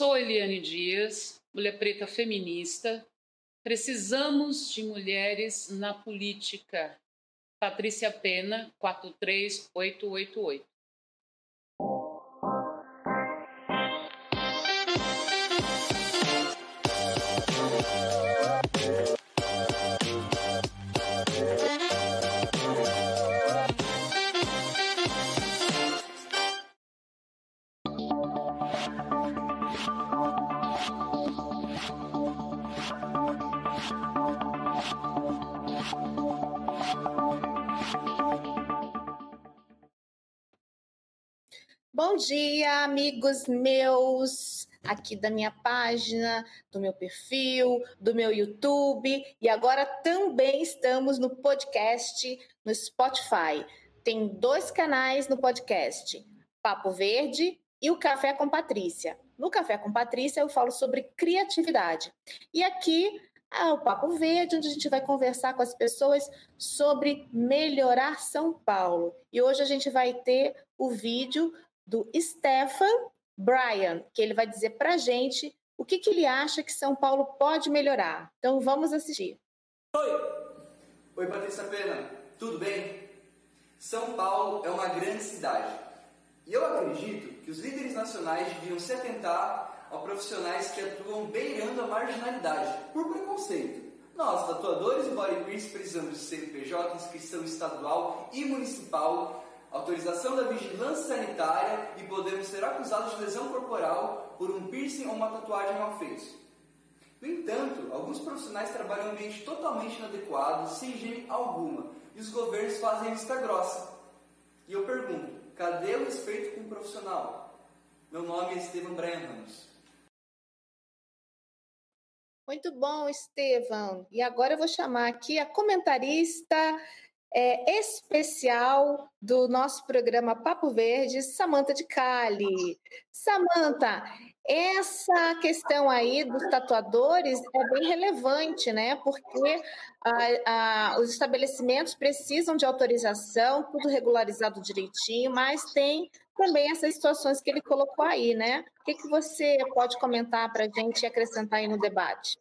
Eliane Dias, mulher preta feminista. Precisamos de mulheres na política. Patrícia Pena, 43888. Bom dia, amigos meus, aqui da minha página, do meu perfil, do meu YouTube e agora também estamos no podcast no Spotify. Tem dois canais no podcast, Papo Verde e o Café com Patrícia. No Café com Patrícia eu falo sobre criatividade. E aqui é o Papo Verde, onde a gente vai conversar com as pessoas sobre melhorar São Paulo. E hoje a gente vai ter o vídeo do Stefan Bryan, que ele vai dizer para a gente o que, que ele acha que São Paulo pode melhorar. Então vamos assistir. Oi! Oi, Patrícia Pena, tudo bem? São Paulo é uma grande cidade. E eu acredito que os líderes nacionais deviam se atentar a profissionais que atuam beirando a marginalidade, por preconceito. Nós, tatuadores e bodybuilders, precisamos de CNPJ, inscrição estadual e municipal autorização da vigilância sanitária e podemos ser acusados de lesão corporal por um piercing ou uma tatuagem mal feita. No entanto, alguns profissionais trabalham em um ambiente totalmente inadequado, sem higiene alguma, e os governos fazem vista grossa. E eu pergunto, cadê o respeito com o profissional? Meu nome é Estevam Brian Ramos. Muito bom, Estevam. E agora eu vou chamar aqui a comentarista é, especial do nosso programa Papo Verde, Samanta de Cali. Samanta, essa questão aí dos tatuadores é bem relevante, né? Porque os estabelecimentos precisam de autorização, tudo regularizado direitinho, mas tem também essas situações que ele colocou aí, né? O que, que você pode comentar para a gente e acrescentar aí no debate?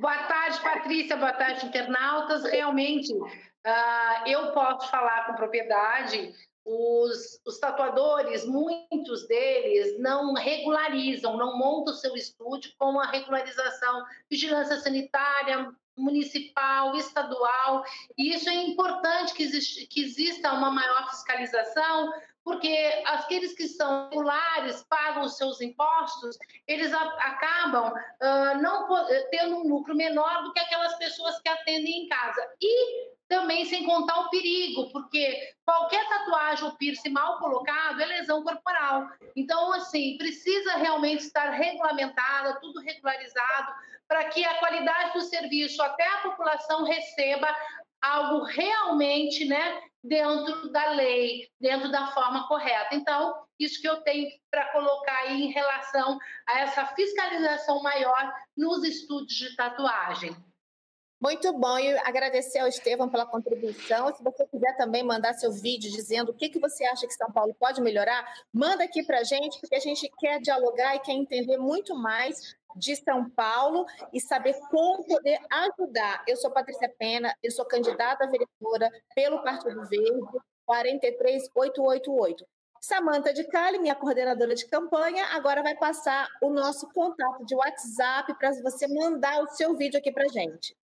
Boa tarde, Patrícia. Boa tarde, internautas. Realmente, uh, eu posso falar com propriedade. Os, os, tatuadores, muitos deles não regularizam, não montam o seu estúdio com a regularização, vigilância sanitária, municipal, estadual, e isso é importante que, existe, que exista uma maior fiscalização, porque aqueles que são regulares, pagam os seus impostos, eles acabam uh, não tendo um lucro menor do que aquelas pessoas que atendem em casa. E também sem contar o perigo, porque qualquer tatuagem ou piercing mal colocado é lesão corporal. Então, assim, precisa realmente estar regulamentada, tudo regularizado, para que a qualidade do serviço até a população receba algo realmente, né, dentro da lei, dentro da forma correta. Então, isso que eu tenho para colocar aí em relação a essa fiscalização maior nos estúdios de tatuagem. Muito bom, e agradecer ao Estevam pela contribuição. Se você quiser também mandar seu vídeo dizendo o que, que você acha que São Paulo pode melhorar, manda aqui para a gente, porque a gente quer dialogar e quer entender muito mais de São Paulo e saber como poder ajudar. Eu sou Patrícia Pena, eu sou candidata a vereadora pelo Partido Verde, 43888. Samanta de Cali, minha coordenadora de campanha, agora vai passar o nosso contato de WhatsApp para você mandar o seu vídeo aqui para gente.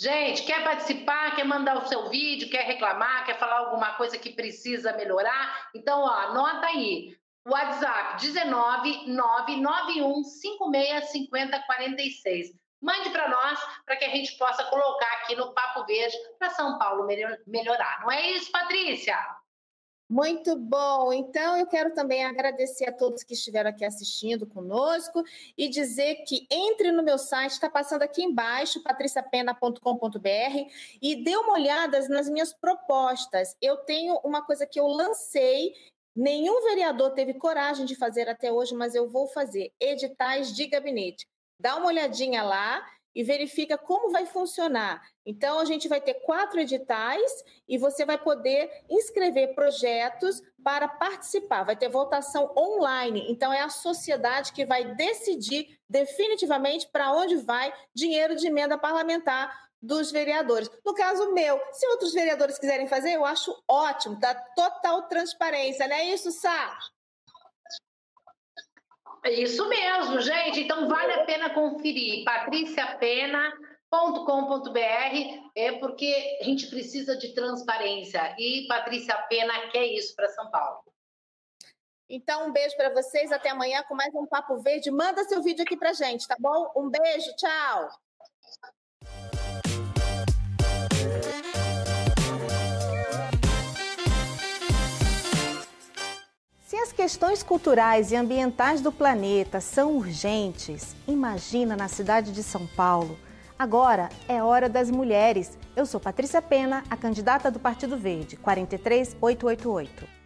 Gente, quer participar, quer mandar o seu vídeo, quer reclamar, quer falar alguma coisa que precisa melhorar? Então, ó, anota aí. WhatsApp 19 991 56 50 46. Mande para nós para que a gente possa colocar aqui no Papo Verde para São Paulo melhorar. Não é isso, Patrícia? Muito bom. Então, eu quero também agradecer a todos que estiveram aqui assistindo conosco e dizer que entre no meu site, está passando aqui embaixo, patriciapena.com.br, e dê uma olhada nas minhas propostas. Eu tenho uma coisa que eu lancei Nenhum vereador teve coragem de fazer até hoje, mas eu vou fazer editais de gabinete. Dá uma olhadinha lá e verifica como vai funcionar. Então, a gente vai ter quatro editais e você vai poder inscrever projetos para participar. Vai ter votação online. Então, é a sociedade que vai decidir definitivamente para onde vai dinheiro de emenda parlamentar dos vereadores. No caso meu, se outros vereadores quiserem fazer, eu acho ótimo, dá total transparência, não é isso, Sá? É isso mesmo, gente. Então vale a pena conferir patriciapena.com.br é porque a gente precisa de transparência e Patrícia Pena quer isso para São Paulo. Então, um beijo para vocês. Até amanhã com mais um Papo Verde. Manda seu vídeo aqui para gente, tá bom? Um beijo, tchau. Questões culturais e ambientais do planeta são urgentes, imagina na cidade de São Paulo. Agora é hora das mulheres. Eu sou Patrícia Pena, a candidata do Partido Verde, 43888.